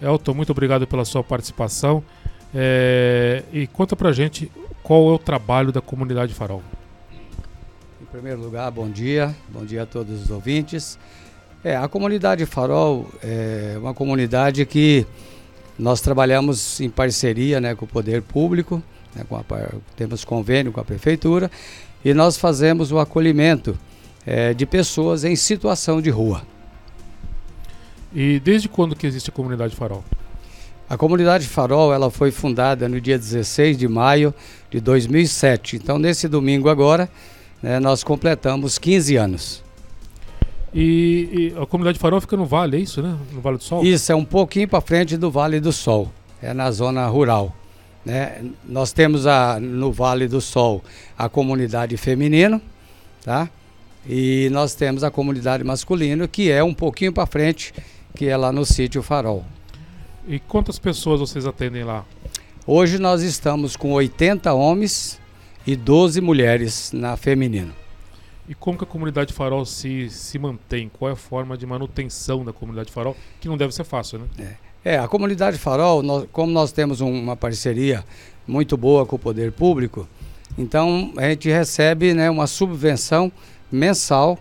Elton, muito obrigado pela sua participação. É, e conta pra gente qual é o trabalho da comunidade Farol. Em primeiro lugar, bom dia, bom dia a todos os ouvintes. É, a comunidade Farol é uma comunidade que nós trabalhamos em parceria né, com o poder público, né, a, temos convênio com a prefeitura e nós fazemos o acolhimento é, de pessoas em situação de rua. E desde quando que existe a comunidade Farol? A comunidade Farol ela foi fundada no dia 16 de maio de 2007. Então, nesse domingo agora, né, nós completamos 15 anos. E, e, a comunidade Farol fica no Vale, é isso, né? No Vale do Sol? Isso, é um pouquinho para frente do Vale do Sol. É na zona rural. Né? Nós temos a, no Vale do Sol a comunidade feminina, tá? E nós temos a comunidade masculina, que é um pouquinho para frente, que é lá no sítio Farol. E quantas pessoas vocês atendem lá? Hoje nós estamos com 80 homens e 12 mulheres na feminina. E como que a comunidade Farol se, se mantém? Qual é a forma de manutenção da comunidade Farol? Que não deve ser fácil, né? É, é a comunidade Farol, nós, como nós temos um, uma parceria muito boa com o poder público, então a gente recebe né, uma subvenção mensal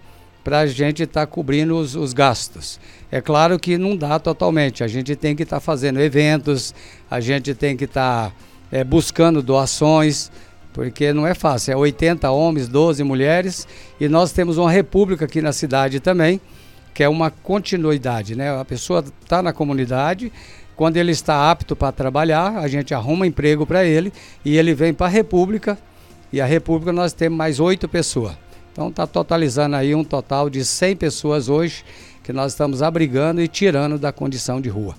para a gente estar tá cobrindo os, os, gastos. É claro que não dá totalmente, a gente tem que estar tá fazendo eventos, a gente tem que estar tá, é, buscando doações, porque não é fácil, é 80 homens, 12 mulheres, e nós temos uma república aqui na cidade também, que é uma continuidade, né? A pessoa está na comunidade, quando ele está apto para trabalhar, a gente arruma emprego para ele e ele vem para a república, e a república nós temos mais oito pessoas. Então está totalizando aí um total de 100 pessoas hoje que nós estamos abrigando e tirando da condição de rua.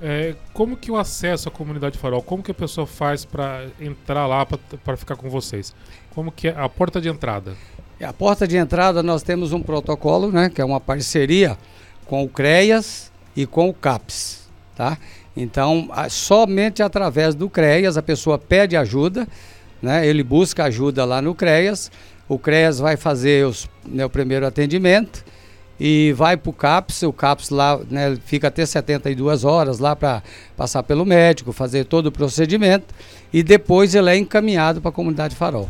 É, como que o acesso à comunidade Farol, como que a pessoa faz para entrar lá para ficar com vocês? Como que é a porta de entrada? A porta de entrada nós temos um protocolo, né, que é uma parceria com o CREAS e com o CAPS, tá? Então, somente através do CREAS a pessoa pede ajuda, né? Ele busca ajuda lá no CREAS o CREAS vai fazer os, né, o primeiro atendimento e vai para o CAPS. O CAPS lá né, fica até 72 horas lá para passar pelo médico, fazer todo o procedimento e depois ele é encaminhado para a comunidade Farol.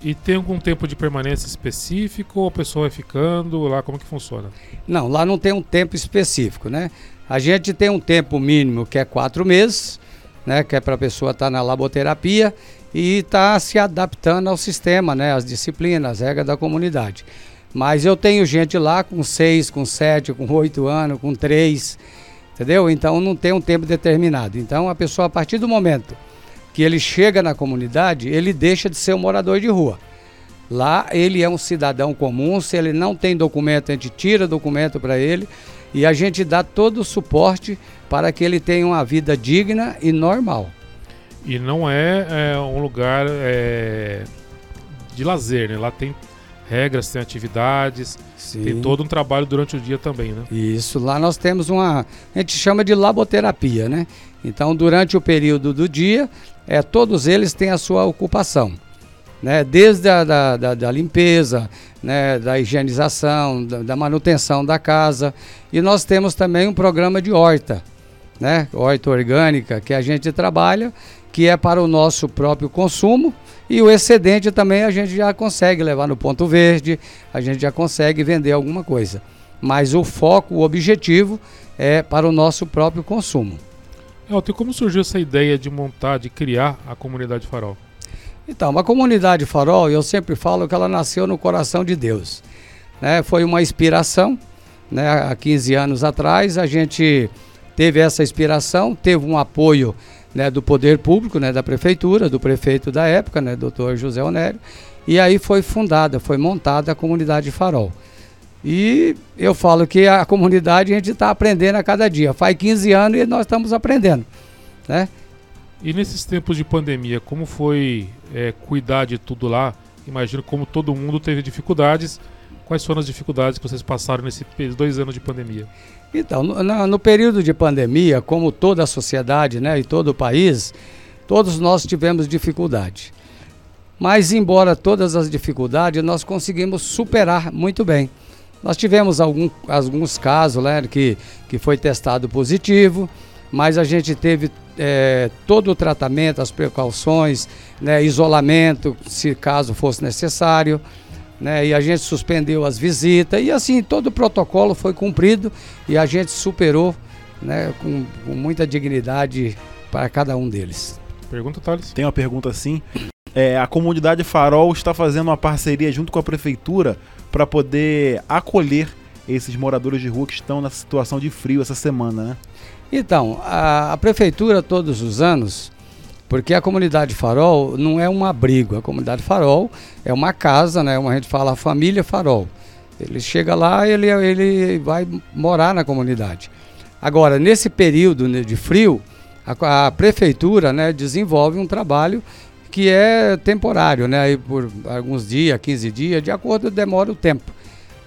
E tem algum tempo de permanência específico ou a pessoa vai ficando lá? Como que funciona? Não, lá não tem um tempo específico, né? A gente tem um tempo mínimo que é quatro meses, né? Que é para a pessoa estar tá na laboterapia e está se adaptando ao sistema, né, às disciplinas, às regras da comunidade. Mas eu tenho gente lá com seis, com sete, com oito anos, com três, entendeu? Então não tem um tempo determinado. Então a pessoa, a partir do momento que ele chega na comunidade, ele deixa de ser um morador de rua. Lá ele é um cidadão comum, se ele não tem documento, a gente tira documento para ele e a gente dá todo o suporte para que ele tenha uma vida digna e normal. E não é, é um lugar é, de lazer, né? Lá tem regras, tem atividades, Sim. tem todo um trabalho durante o dia também, né? Isso, lá nós temos uma, a gente chama de laboterapia, né? Então, durante o período do dia, é, todos eles têm a sua ocupação, né? Desde a da, da, da limpeza, né? da higienização, da, da manutenção da casa. E nós temos também um programa de horta, né? Horta orgânica, que a gente trabalha que é para o nosso próprio consumo, e o excedente também a gente já consegue levar no ponto verde, a gente já consegue vender alguma coisa. Mas o foco, o objetivo é para o nosso próprio consumo. Elton, como surgiu essa ideia de montar, de criar a comunidade Farol? Então, a comunidade Farol, eu sempre falo que ela nasceu no coração de Deus. Né? Foi uma inspiração, né? há 15 anos atrás a gente teve essa inspiração, teve um apoio né, do poder público, né, da prefeitura, do prefeito da época, né, doutor José Onério, e aí foi fundada, foi montada a comunidade Farol. E eu falo que a comunidade a gente está aprendendo a cada dia. Faz 15 anos e nós estamos aprendendo, né? E nesses tempos de pandemia, como foi é, cuidar de tudo lá? Imagino como todo mundo teve dificuldades. Quais foram as dificuldades que vocês passaram nesses dois anos de pandemia? Então, no, no, período de pandemia, como toda a sociedade né, e todo o país, todos nós tivemos dificuldade. Mas, embora todas as dificuldades, nós conseguimos superar muito bem. Nós tivemos algum, alguns casos né, que, que foi testado positivo, mas a gente teve é, todo o tratamento, as precauções, né, isolamento, se caso fosse necessário, né, e a gente suspendeu as visitas, e assim todo o protocolo foi cumprido e a gente superou né, com, com muita dignidade para cada um deles. Pergunta, Thales. Tem uma pergunta assim. É, a comunidade Farol está fazendo uma parceria junto com a prefeitura para poder acolher esses moradores de rua que estão na situação de frio essa semana, né? Então, a, a prefeitura todos os anos, porque a comunidade Farol não é um abrigo, a comunidade Farol é uma casa, né? Uma, gente fala a família Farol. Ele chega lá, ele, ele vai morar na comunidade. Agora, nesse período né, de frio, a, a, prefeitura né, desenvolve um trabalho que é temporário, né? Aí por alguns dias, 15 dias, de acordo demora o tempo.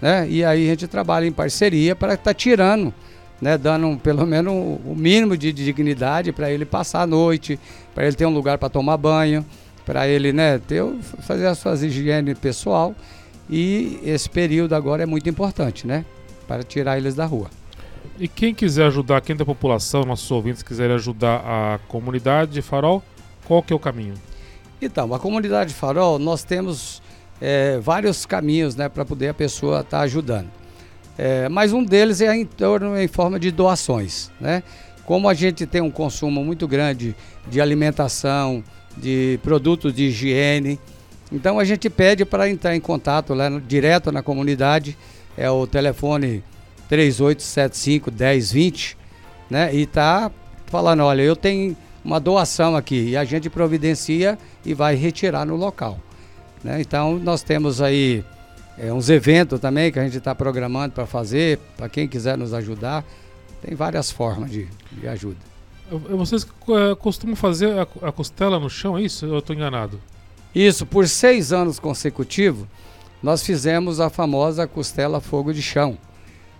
Né? E aí a gente trabalha em parceria para estar tá tirando né, dando pelo menos o mínimo de dignidade para ele passar a noite, para ele ter um lugar para tomar banho, para ele né, ter, fazer as suas higiene pessoal. E esse período agora é muito importante, né? Para tirar eles da rua. E quem quiser ajudar, quem da população, nossos ouvintes quiserem ajudar a comunidade de Farol, qual que é o caminho? Então, a comunidade Farol, nós temos é, vários caminhos né, para poder a pessoa estar tá ajudando. É, mas um deles é em torno em forma de doações, né? Como a gente tem um consumo muito grande de alimentação, de produtos de higiene, então a gente pede para entrar em contato lá no, direto na comunidade, é o telefone 3875 1020, né? E tá falando, olha, eu tenho uma doação aqui e a gente providencia e vai retirar no local. Né? Então nós temos aí é, uns eventos também que a gente está programando para fazer, para quem quiser nos ajudar. Tem várias formas de, de ajuda. Vocês é, costumam fazer a, a, costela no chão, é isso? Eu estou enganado? Isso, por seis anos consecutivos, nós fizemos a famosa costela fogo de chão,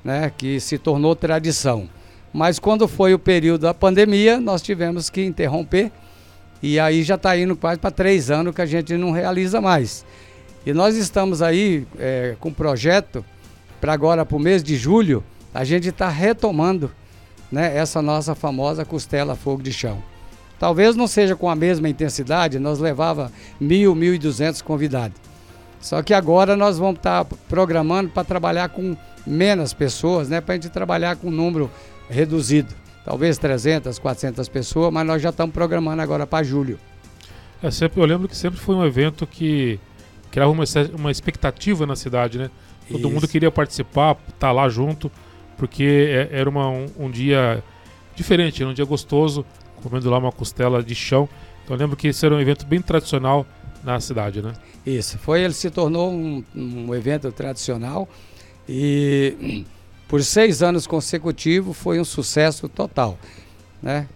né, que se tornou tradição. Mas quando foi o período da pandemia, nós tivemos que interromper e aí já está indo quase para três anos que a gente não realiza mais. E nós estamos aí é, com um projeto para agora, para o mês de julho, a gente está retomando né, essa nossa famosa costela fogo de chão. Talvez não seja com a mesma intensidade, nós levava mil, mil e duzentos convidados. Só que agora nós vamos estar tá programando para trabalhar com menos pessoas, né, para a gente trabalhar com um número reduzido. Talvez 300, 400 pessoas, mas nós já estamos programando agora para julho. É, sempre, eu lembro que sempre foi um evento que criava uma, uma expectativa na cidade, né? Todo Isso. mundo queria participar, estar tá lá junto, porque é, era uma, um, um, dia diferente, era um dia gostoso, comendo lá uma costela de chão. Então eu lembro que esse era um evento bem tradicional na cidade, né? Isso, foi, ele se tornou um, um evento tradicional e por seis anos consecutivos foi um sucesso total, né?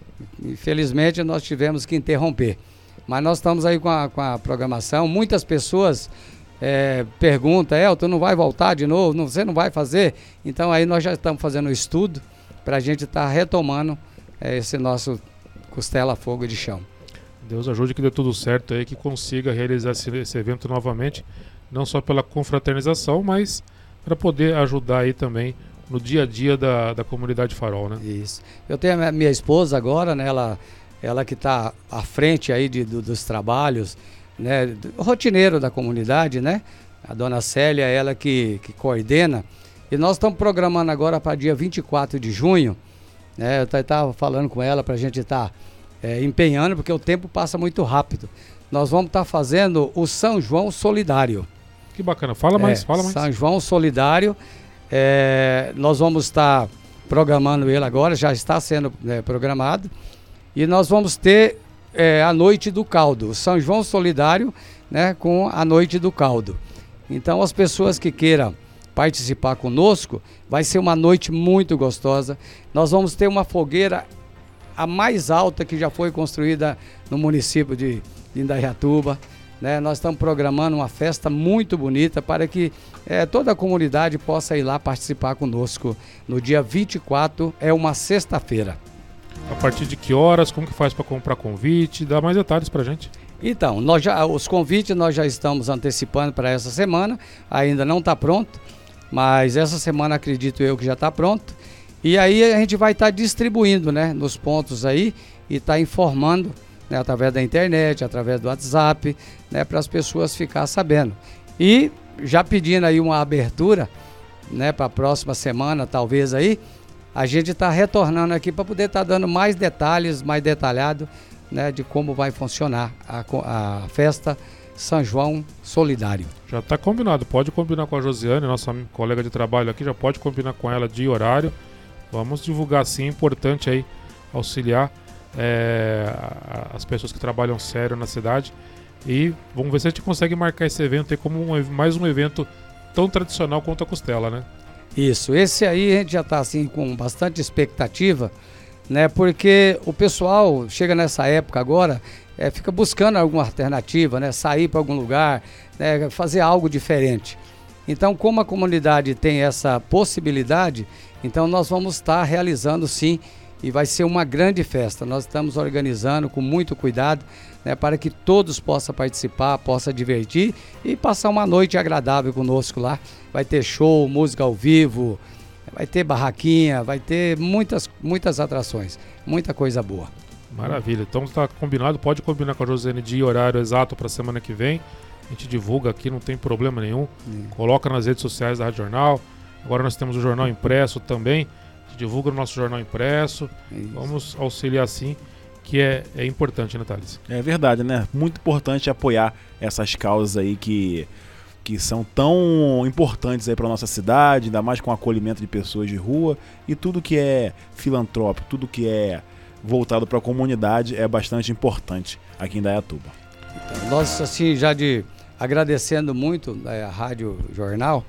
Infelizmente nós tivemos que interromper. Mas nós estamos aí com a, com a programação. Muitas pessoas é, perguntam, Elton, não vai voltar de novo? Não, você não vai fazer? Então aí nós já estamos fazendo um estudo para a gente estar tá retomando é, esse nosso Costela Fogo de Chão. Deus ajude que dê tudo certo aí, que consiga realizar esse, esse evento novamente, não só pela confraternização, mas para poder ajudar aí também no dia a dia da, da comunidade farol, né? Isso. Eu tenho a minha esposa agora, né? Ela ela que está à frente aí de, do, dos trabalhos, né, rotineiro da comunidade, né? A dona Célia, ela que, que coordena. E nós estamos programando agora para dia 24 de junho, né? Eu estava falando com ela para a gente estar tá, é, empenhando, porque o tempo passa muito rápido. Nós vamos estar tá fazendo o São João Solidário. Que bacana, fala mais, é, fala mais. São João Solidário. É, nós vamos estar tá programando ele agora, já está sendo né, programado. E nós vamos ter é, a Noite do Caldo, São João Solidário, né, com a Noite do Caldo. Então, as pessoas que queiram participar conosco, vai ser uma noite muito gostosa. Nós vamos ter uma fogueira a mais alta que já foi construída no município de Indaiatuba. Né? Nós estamos programando uma festa muito bonita para que é, toda a comunidade possa ir lá participar conosco no dia 24, é uma sexta-feira. A partir de que horas? Como que faz para comprar convite? Dá mais detalhes para gente. Então, nós já, os convites nós já estamos antecipando para essa semana, ainda não está pronto, Mas essa semana acredito eu que já está pronto. E aí a gente vai estar tá distribuindo né, nos pontos aí e estar tá informando né, através da internet, através do WhatsApp, né, para as pessoas ficar sabendo. E já pedindo aí uma abertura né, para a próxima semana, talvez aí, a gente está retornando aqui para poder estar tá dando mais detalhes, mais detalhado né, de como vai funcionar a, a festa São João Solidário. Já está combinado, pode combinar com a Josiane, nossa colega de trabalho aqui, já pode combinar com ela de horário. Vamos divulgar sim, é importante aí auxiliar é, as pessoas que trabalham sério na cidade. E vamos ver se a gente consegue marcar esse evento aí como um, mais um evento tão tradicional quanto a Costela, né? Isso, esse aí a gente já está assim com bastante expectativa, né? Porque o pessoal chega nessa época agora, é, fica buscando alguma alternativa, né? Sair para algum lugar, né? fazer algo diferente. Então, como a comunidade tem essa possibilidade, então nós vamos estar tá realizando sim e vai ser uma grande festa. Nós estamos organizando com muito cuidado né, para que todos possam participar, possam divertir e passar uma noite agradável conosco lá. Vai ter show, música ao vivo, vai ter barraquinha, vai ter muitas, muitas atrações, muita coisa boa. Maravilha. Então está combinado, pode combinar com a Josiane de horário exato para a semana que vem. A gente divulga aqui, não tem problema nenhum. Coloca nas redes sociais da Rádio Jornal. Agora nós temos o jornal impresso também. A gente divulga o nosso jornal impresso. Isso. Vamos auxiliar sim que é, é importante, né, Thales? É verdade, né? Muito importante apoiar essas causas aí que, que são tão importantes aí para nossa cidade, ainda mais com o acolhimento de pessoas de rua e tudo que é filantrópico, tudo que é voltado para a comunidade é bastante importante aqui em Dayatuba. Então, nós, assim, já de agradecendo muito né, a Rádio Jornal,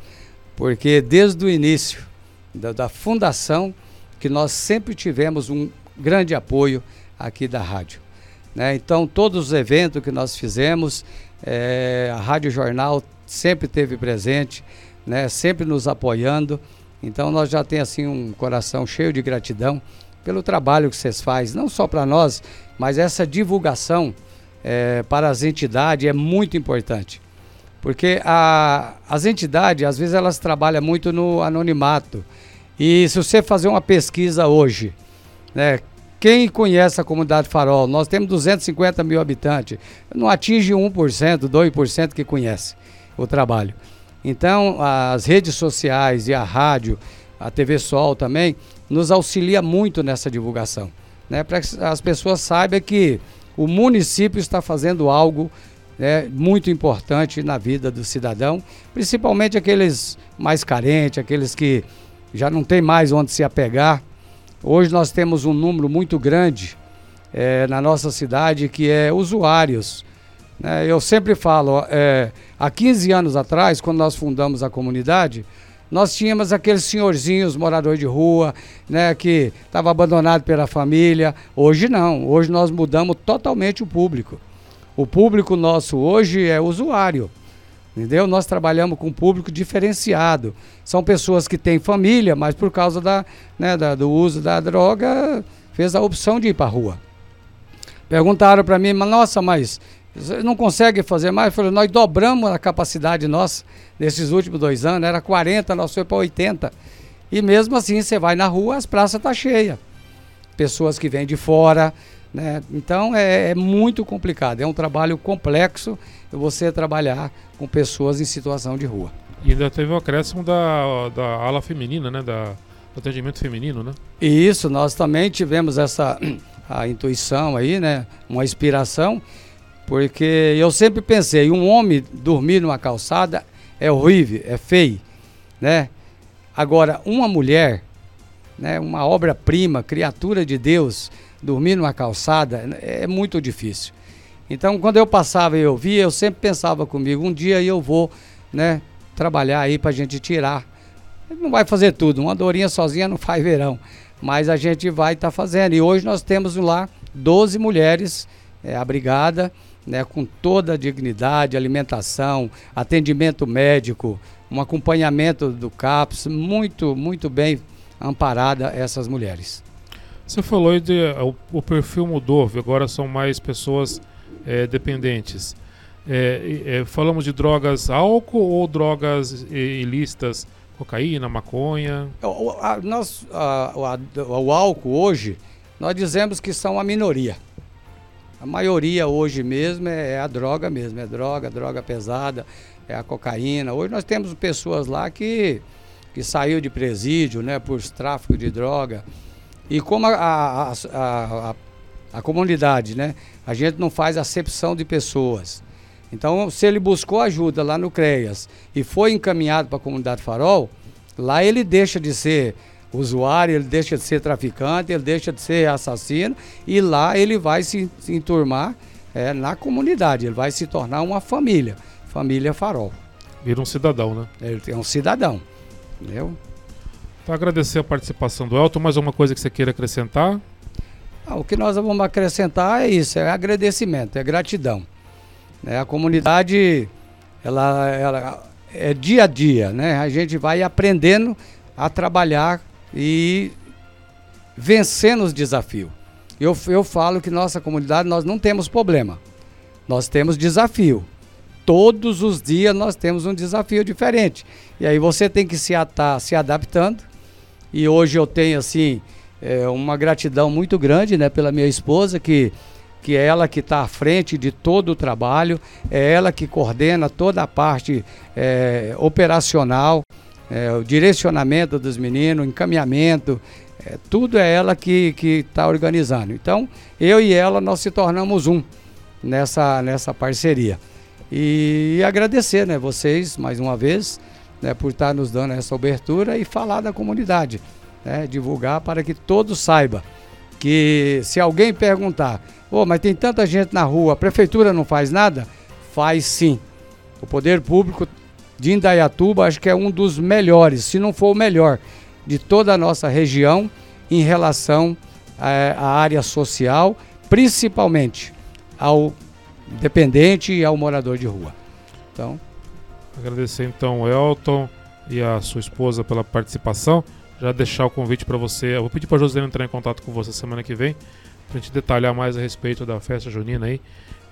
porque desde o início da, da fundação que nós sempre tivemos um grande apoio aqui da rádio. Né? Então, todos os eventos que nós fizemos, é, a Rádio Jornal sempre teve presente, né? sempre nos apoiando. Então, nós já temos assim, um coração cheio de gratidão pelo trabalho que vocês fazem, não só para nós, mas essa divulgação é, para as entidades é muito importante. Porque a, as entidades, às vezes, elas trabalham muito no anonimato. E se você fazer uma pesquisa hoje, né, quem conhece a comunidade Farol? Nós temos 250 mil habitantes. Não atinge 1%, 2% que conhece o trabalho. Então, as redes sociais e a rádio, a TV Sol também, nos auxilia muito nessa divulgação. Né? Para que as pessoas saibam que o município está fazendo algo né, muito importante na vida do cidadão, principalmente aqueles mais carentes, aqueles que já não tem mais onde se apegar. Hoje nós temos um número muito grande é, na nossa cidade que é usuários. Né? Eu sempre falo, é, há 15 anos atrás, quando nós fundamos a comunidade, nós tínhamos aqueles senhorzinhos moradores de rua, né, que estava abandonado pela família. Hoje não, hoje nós mudamos totalmente o público. O público nosso hoje é usuário. Entendeu? Nós trabalhamos com público diferenciado. São pessoas que têm família, mas por causa da, né, da, do uso da droga, fez a opção de ir para a rua. Perguntaram para mim, mas nossa, mas não consegue fazer mais? Eu falei, nós dobramos a capacidade nossa nesses últimos dois anos, era 40, nós foi para 80. E mesmo assim, você vai na rua, as praças estão tá cheias. Pessoas que vêm de fora, né? Então é, é, muito complicado, é um trabalho complexo você trabalhar com pessoas em situação de rua. E ainda teve o acréscimo da, da ala feminina, né? Da, do atendimento feminino, né? Isso, nós também tivemos essa a intuição aí, né? Uma inspiração, porque eu sempre pensei, um homem dormir numa calçada é horrível, é feio, né? Agora, uma mulher, né, uma obra-prima, criatura de Deus, dormir numa calçada é muito difícil. Então, quando eu passava e eu via, eu sempre pensava comigo, um dia eu vou, né, trabalhar aí para a gente tirar. Não vai fazer tudo, uma dorinha sozinha não faz verão, mas a gente vai estar tá fazendo. E hoje nós temos lá 12 mulheres é, abrigadas, né, com toda a dignidade, alimentação, atendimento médico, um acompanhamento do CAPS, muito, muito bem amparada essas mulheres. Você falou de o, o perfil mudou, agora são mais pessoas é, dependentes. É, é, falamos de drogas álcool ou drogas ilícitas, cocaína, maconha? O, a, nós, a, o, o álcool hoje, nós dizemos que são a minoria. A maioria hoje mesmo é, é a droga mesmo, é droga, droga pesada, é a cocaína. Hoje nós temos pessoas lá que, que saiu de presídio, né, por tráfico de droga. E como a, a, a, a, comunidade, né, a gente não faz acepção de pessoas. Então, se ele buscou ajuda lá no CREAS e foi encaminhado para a comunidade Farol, lá ele deixa de ser usuário, ele deixa de ser traficante, ele deixa de ser assassino e lá ele vai se, se enturmar é, na comunidade, ele vai se tornar uma família, família Farol. Vira um cidadão, né? Ele é um cidadão, entendeu? Então agradecer a participação do Elton, mais alguma coisa que você queira acrescentar? Ah, o que nós vamos acrescentar é isso, é agradecimento, é gratidão. Né? A comunidade, ela, ela é dia a dia, né? A gente vai aprendendo a trabalhar e vencendo os desafios. Eu, eu falo que nossa comunidade nós não temos problema, nós temos desafio. Todos os dias nós temos um desafio diferente. E aí você tem que se atar, se adaptando. E hoje eu tenho assim é, uma gratidão muito grande, né, pela minha esposa que que é ela que está à frente de todo o trabalho, é ela que coordena toda a parte é, operacional, é, o direcionamento dos meninos, encaminhamento, é, tudo é ela que está organizando. Então, eu e ela, nós se tornamos um nessa, nessa parceria. E, e agradecer né, vocês, mais uma vez, né, por estar nos dando essa abertura e falar da comunidade, né, divulgar para que todos saibam que se alguém perguntar, oh, mas tem tanta gente na rua, a prefeitura não faz nada? Faz sim. O poder público de Indaiatuba acho que é um dos melhores, se não for o melhor, de toda a nossa região em relação eh, à área social, principalmente ao dependente e ao morador de rua. Então, agradecer então o Elton e a sua esposa pela participação já deixar o convite para você. Eu vou pedir para a Josiane entrar em contato com você semana que vem, para a gente detalhar mais a respeito da festa junina aí.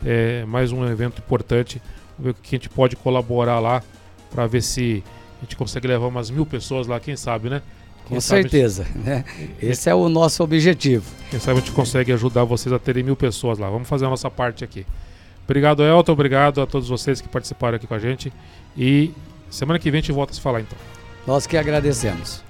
É mais um evento importante. Vamos ver o que a gente pode colaborar lá para ver se a gente consegue levar umas mil pessoas lá, quem sabe, né? Quem Com certeza, gente... né? Esse é o nosso objetivo. Quem sabe a gente consegue ajudar vocês a terem mil pessoas lá. Vamos fazer a nossa parte aqui. Obrigado, Elton. Obrigado a todos vocês que participaram aqui com a gente. E semana que vem a gente volta a se falar então. Nós que agradecemos.